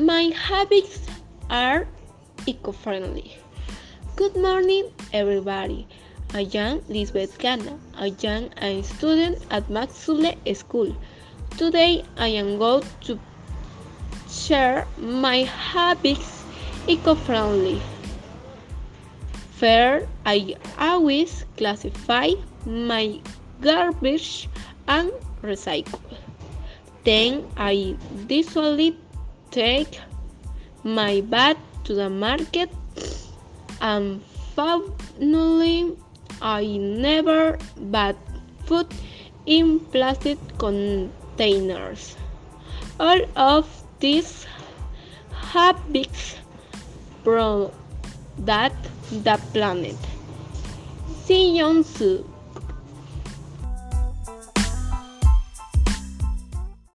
My habits are eco-friendly. Good morning, everybody. I am Lisbeth Gana. I am a student at Maxule School. Today I am going to share my habits eco-friendly. First, I always classify my garbage and recycle. Then I usually take my bag to the market and finally I never buy food in plastic containers. All of these habits protect the planet. See you soon.